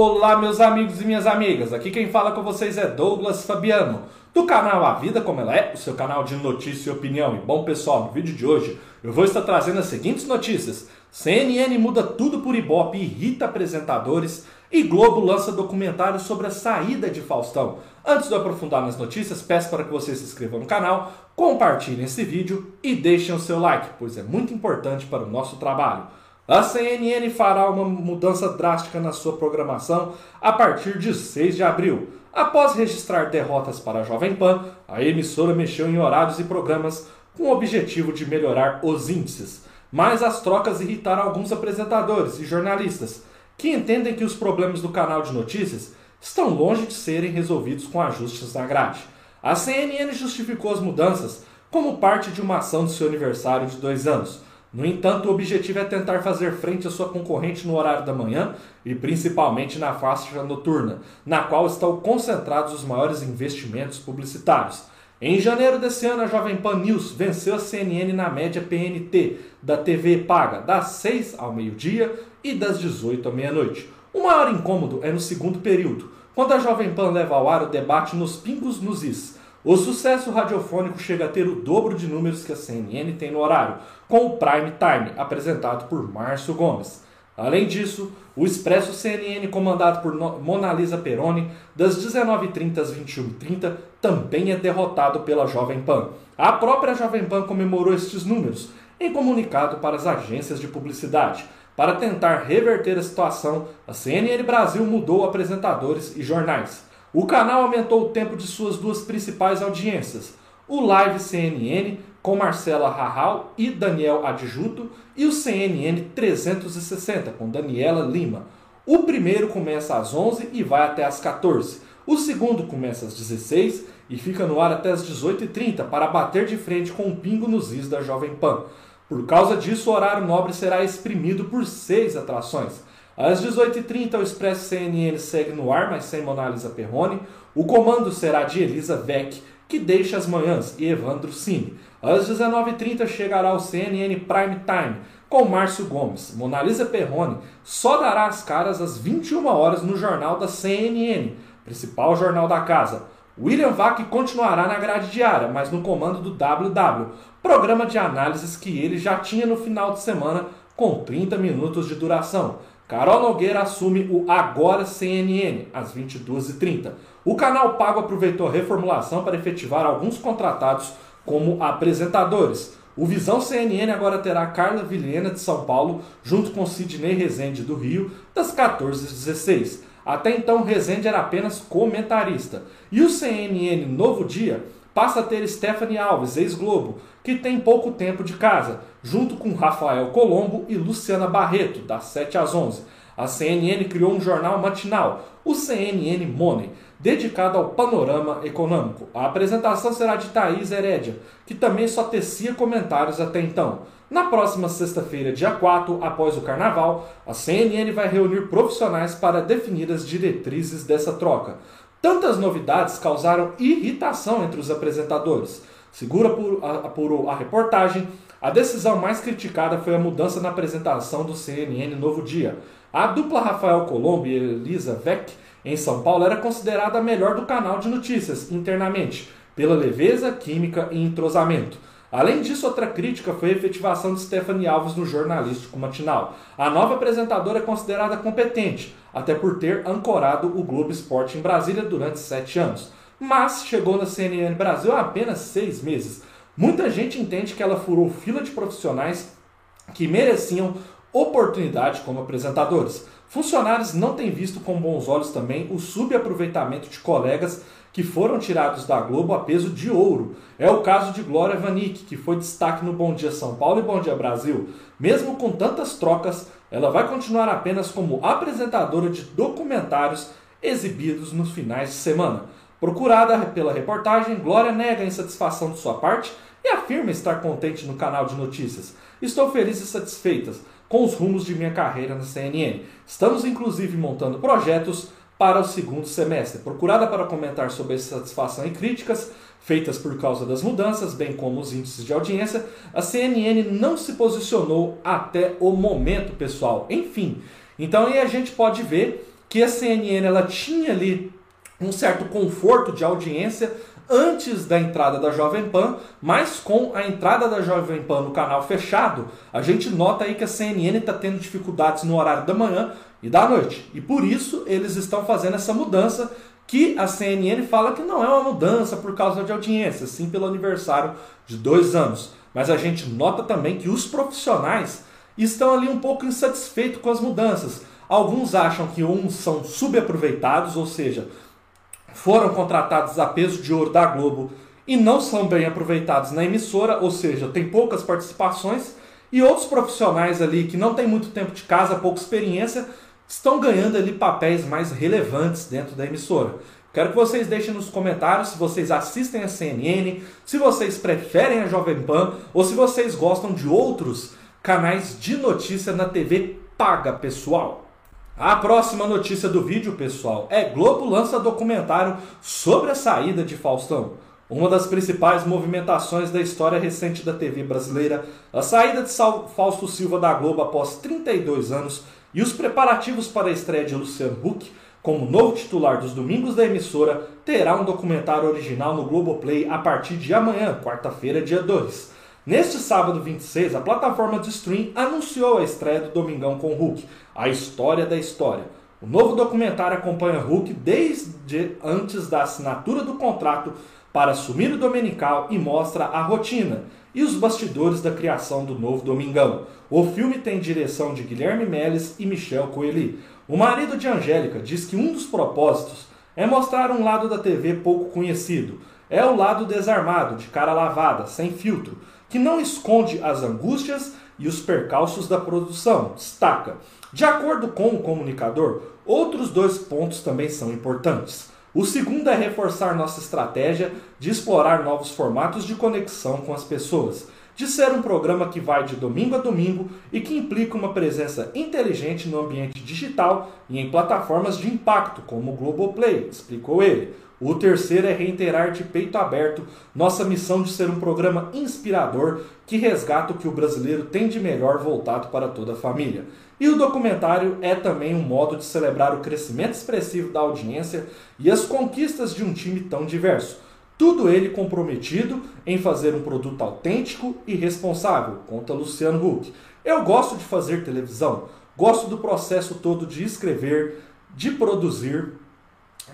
Olá, meus amigos e minhas amigas. Aqui quem fala com vocês é Douglas Fabiano, do canal A Vida Como Ela É, o seu canal de notícia e opinião. E bom, pessoal, no vídeo de hoje eu vou estar trazendo as seguintes notícias: CNN muda tudo por Ibope irrita apresentadores, e Globo lança documentário sobre a saída de Faustão. Antes de eu aprofundar nas notícias, peço para que você se inscreva no canal, compartilhem esse vídeo e deixem o seu like, pois é muito importante para o nosso trabalho. A CNN fará uma mudança drástica na sua programação a partir de 6 de abril. Após registrar derrotas para a Jovem Pan, a emissora mexeu em horários e programas com o objetivo de melhorar os índices. Mas as trocas irritaram alguns apresentadores e jornalistas, que entendem que os problemas do canal de notícias estão longe de serem resolvidos com ajustes na grade. A CNN justificou as mudanças como parte de uma ação de seu aniversário de dois anos no entanto, o objetivo é tentar fazer frente à sua concorrente no horário da manhã e principalmente na faixa noturna, na qual estão concentrados os maiores investimentos publicitários. Em janeiro desse ano, a Jovem Pan News venceu a CNN na média PNT da TV paga, das 6 ao meio-dia e das 18 à meia-noite. O maior incômodo é no segundo período, quando a Jovem Pan leva ao ar o debate nos pingos nos is, o sucesso radiofônico chega a ter o dobro de números que a CNN tem no horário, com o Prime Time, apresentado por Márcio Gomes. Além disso, o Expresso CNN, comandado por Mona Lisa Peroni, das 19h30 às 21h30, também é derrotado pela Jovem Pan. A própria Jovem Pan comemorou estes números em comunicado para as agências de publicidade. Para tentar reverter a situação, a CNN Brasil mudou apresentadores e jornais. O canal aumentou o tempo de suas duas principais audiências, o Live CNN com Marcela Rahal e Daniel Adjuto e o CNN 360 com Daniela Lima. O primeiro começa às 11 e vai até às 14. O segundo começa às 16 e fica no ar até às 18h30 para bater de frente com o pingo nos is da Jovem Pan. Por causa disso, o horário nobre será exprimido por seis atrações. Às 18h30, o Expresso CNN segue no ar, mas sem Mona Lisa Perrone. O comando será de Elisa Vec, que deixa as manhãs, e Evandro Cine. Às 19h30 chegará o CNN Prime Time, com Márcio Gomes. Mona Lisa Perrone só dará as caras às 21 horas no jornal da CNN, principal jornal da casa. William Vac continuará na grade diária, mas no comando do WW, programa de análises que ele já tinha no final de semana, com 30 minutos de duração. Carol Nogueira assume o Agora CNN, às 22h30. O canal Pago aproveitou a reformulação para efetivar alguns contratados como apresentadores. O Visão CNN agora terá Carla Vilhena de São Paulo, junto com Sidney Rezende do Rio, das 14 às 16. Até então, Rezende era apenas comentarista. E o CNN Novo Dia passa a ter Stephanie Alves, ex-Globo, que tem pouco tempo de casa, junto com Rafael Colombo e Luciana Barreto, das 7 às 11. A CNN criou um jornal matinal, o CNN Money, dedicado ao panorama econômico. A apresentação será de Thaís Herédia, que também só tecia comentários até então. Na próxima sexta-feira, dia 4, após o carnaval, a CNN vai reunir profissionais para definir as diretrizes dessa troca. Tantas novidades causaram irritação entre os apresentadores. Segura apurou a reportagem, a decisão mais criticada foi a mudança na apresentação do CNN Novo Dia. A dupla Rafael Colombo e Elisa Vec, em São Paulo, era considerada a melhor do canal de notícias internamente, pela leveza, química e entrosamento. Além disso, outra crítica foi a efetivação de Stephanie Alves no jornalístico matinal. A nova apresentadora é considerada competente, até por ter ancorado o Globo Esporte em Brasília durante sete anos mas chegou na CNN Brasil há apenas seis meses. Muita gente entende que ela furou fila de profissionais que mereciam oportunidade como apresentadores. Funcionários não têm visto com bons olhos também o subaproveitamento de colegas que foram tirados da Globo a peso de ouro. É o caso de Glória Vanik, que foi destaque no Bom Dia São Paulo e Bom Dia Brasil. Mesmo com tantas trocas, ela vai continuar apenas como apresentadora de documentários exibidos nos finais de semana. Procurada pela reportagem, Glória nega a insatisfação de sua parte e afirma estar contente no canal de notícias. Estou feliz e satisfeita com os rumos de minha carreira na CNN. Estamos inclusive montando projetos para o segundo semestre. Procurada para comentar sobre a satisfação e críticas feitas por causa das mudanças, bem como os índices de audiência, a CNN não se posicionou até o momento, pessoal. Enfim, então aí a gente pode ver que a CNN ela tinha ali um certo conforto de audiência antes da entrada da Jovem Pan, mas com a entrada da Jovem Pan no canal fechado, a gente nota aí que a CNN está tendo dificuldades no horário da manhã e da noite. E por isso eles estão fazendo essa mudança que a CNN fala que não é uma mudança por causa de audiência, sim pelo aniversário de dois anos. Mas a gente nota também que os profissionais estão ali um pouco insatisfeitos com as mudanças. Alguns acham que uns são subaproveitados, ou seja, foram contratados a peso de ouro da Globo e não são bem aproveitados na emissora, ou seja, tem poucas participações, e outros profissionais ali que não têm muito tempo de casa, pouca experiência, estão ganhando ali papéis mais relevantes dentro da emissora. Quero que vocês deixem nos comentários se vocês assistem a CNN, se vocês preferem a Jovem Pan ou se vocês gostam de outros canais de notícia na TV paga, pessoal. A próxima notícia do vídeo, pessoal, é Globo lança documentário sobre a saída de Faustão. Uma das principais movimentações da história recente da TV brasileira, a saída de Fausto Silva da Globo após 32 anos e os preparativos para a estreia de Luciano Huck como novo titular dos domingos da emissora, terá um documentário original no Globoplay a partir de amanhã, quarta-feira, dia 2. Neste sábado 26, a plataforma de stream anunciou a estreia do Domingão com Hulk, a história da história. O novo documentário acompanha Hulk desde antes da assinatura do contrato para assumir o Dominical e mostra a rotina e os bastidores da criação do novo Domingão. O filme tem direção de Guilherme Meles e Michel Coeli. O marido de Angélica diz que um dos propósitos é mostrar um lado da TV pouco conhecido. É o lado desarmado, de cara lavada, sem filtro que não esconde as angústias e os percalços da produção. Destaca. De acordo com o comunicador, outros dois pontos também são importantes. O segundo é reforçar nossa estratégia de explorar novos formatos de conexão com as pessoas, de ser um programa que vai de domingo a domingo e que implica uma presença inteligente no ambiente digital e em plataformas de impacto, como o Globoplay, explicou ele. O terceiro é reiterar de peito aberto nossa missão de ser um programa inspirador que resgata o que o brasileiro tem de melhor voltado para toda a família. E o documentário é também um modo de celebrar o crescimento expressivo da audiência e as conquistas de um time tão diverso. Tudo ele comprometido em fazer um produto autêntico e responsável, conta Luciano Huck. Eu gosto de fazer televisão, gosto do processo todo de escrever, de produzir,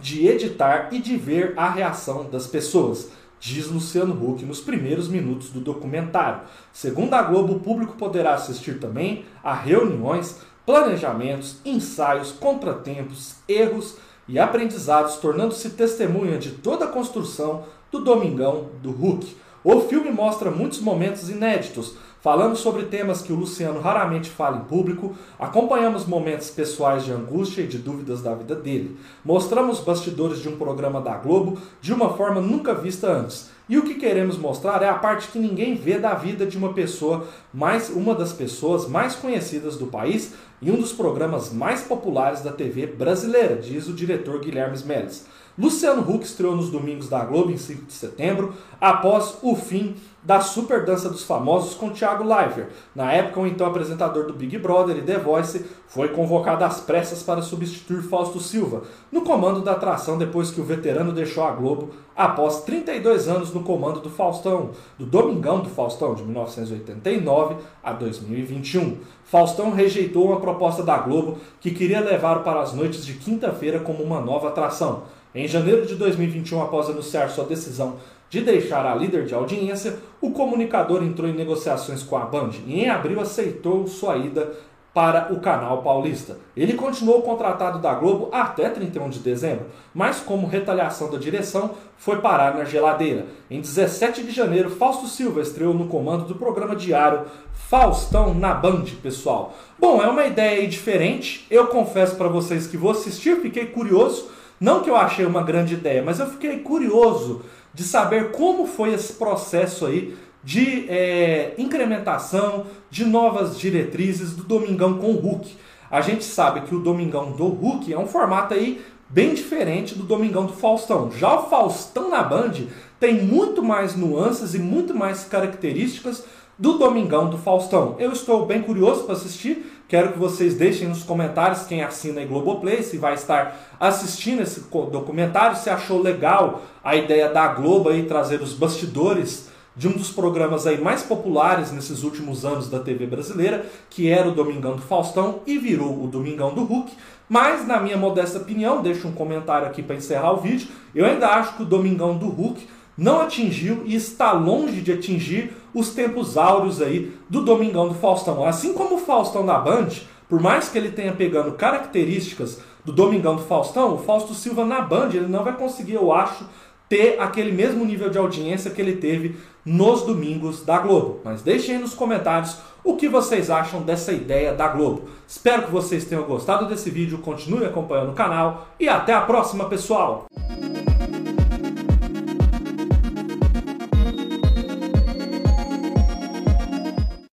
de editar e de ver a reação das pessoas, diz Luciano Huck nos primeiros minutos do documentário. Segundo a Globo, o público poderá assistir também a reuniões, planejamentos, ensaios, contratempos, erros e aprendizados, tornando-se testemunha de toda a construção do Domingão do Huck. O filme mostra muitos momentos inéditos, falando sobre temas que o Luciano raramente fala em público, acompanhamos momentos pessoais de angústia e de dúvidas da vida dele. Mostramos bastidores de um programa da Globo de uma forma nunca vista antes. E o que queremos mostrar é a parte que ninguém vê da vida de uma pessoa, mais uma das pessoas mais conhecidas do país e um dos programas mais populares da TV brasileira, diz o diretor Guilherme Meles. Luciano Huck estreou nos domingos da Globo em 5 de setembro, após o fim da Super Dança dos Famosos com Thiago Leifert. Na época, o então apresentador do Big Brother e The Voice foi convocado às pressas para substituir Fausto Silva no comando da atração depois que o veterano deixou a Globo após 32 anos no comando do Faustão, do Domingão do Faustão, de 1989 a 2021. Faustão rejeitou uma proposta da Globo que queria levar para as noites de quinta-feira como uma nova atração. Em janeiro de 2021, após anunciar sua decisão de deixar a líder de audiência, o comunicador entrou em negociações com a Band e em abril aceitou sua ida para o canal paulista. Ele continuou contratado da Globo até 31 de dezembro, mas como retaliação da direção, foi parar na geladeira. Em 17 de janeiro, Fausto Silva estreou no comando do programa diário Faustão na Band, pessoal. Bom, é uma ideia diferente. Eu confesso para vocês que vou assistir, fiquei curioso não que eu achei uma grande ideia, mas eu fiquei curioso de saber como foi esse processo aí de é, incrementação de novas diretrizes do Domingão com o Hulk. A gente sabe que o Domingão do Hulk é um formato aí bem diferente do Domingão do Faustão. Já o Faustão na Band tem muito mais nuances e muito mais características do Domingão do Faustão. Eu estou bem curioso para assistir. Quero que vocês deixem nos comentários quem assina a Globoplay, se vai estar assistindo esse documentário, se achou legal a ideia da Globo aí trazer os bastidores de um dos programas aí mais populares nesses últimos anos da TV brasileira, que era o Domingão do Faustão e virou o Domingão do Hulk. Mas, na minha modesta opinião, deixo um comentário aqui para encerrar o vídeo, eu ainda acho que o Domingão do Hulk não atingiu e está longe de atingir os tempos áureos aí do Domingão do Faustão. Assim como o Faustão da Band, por mais que ele tenha pegando características do Domingão do Faustão, o Fausto Silva na Band ele não vai conseguir, eu acho, ter aquele mesmo nível de audiência que ele teve nos domingos da Globo. Mas deixem aí nos comentários o que vocês acham dessa ideia da Globo. Espero que vocês tenham gostado desse vídeo, continue acompanhando o canal e até a próxima, pessoal!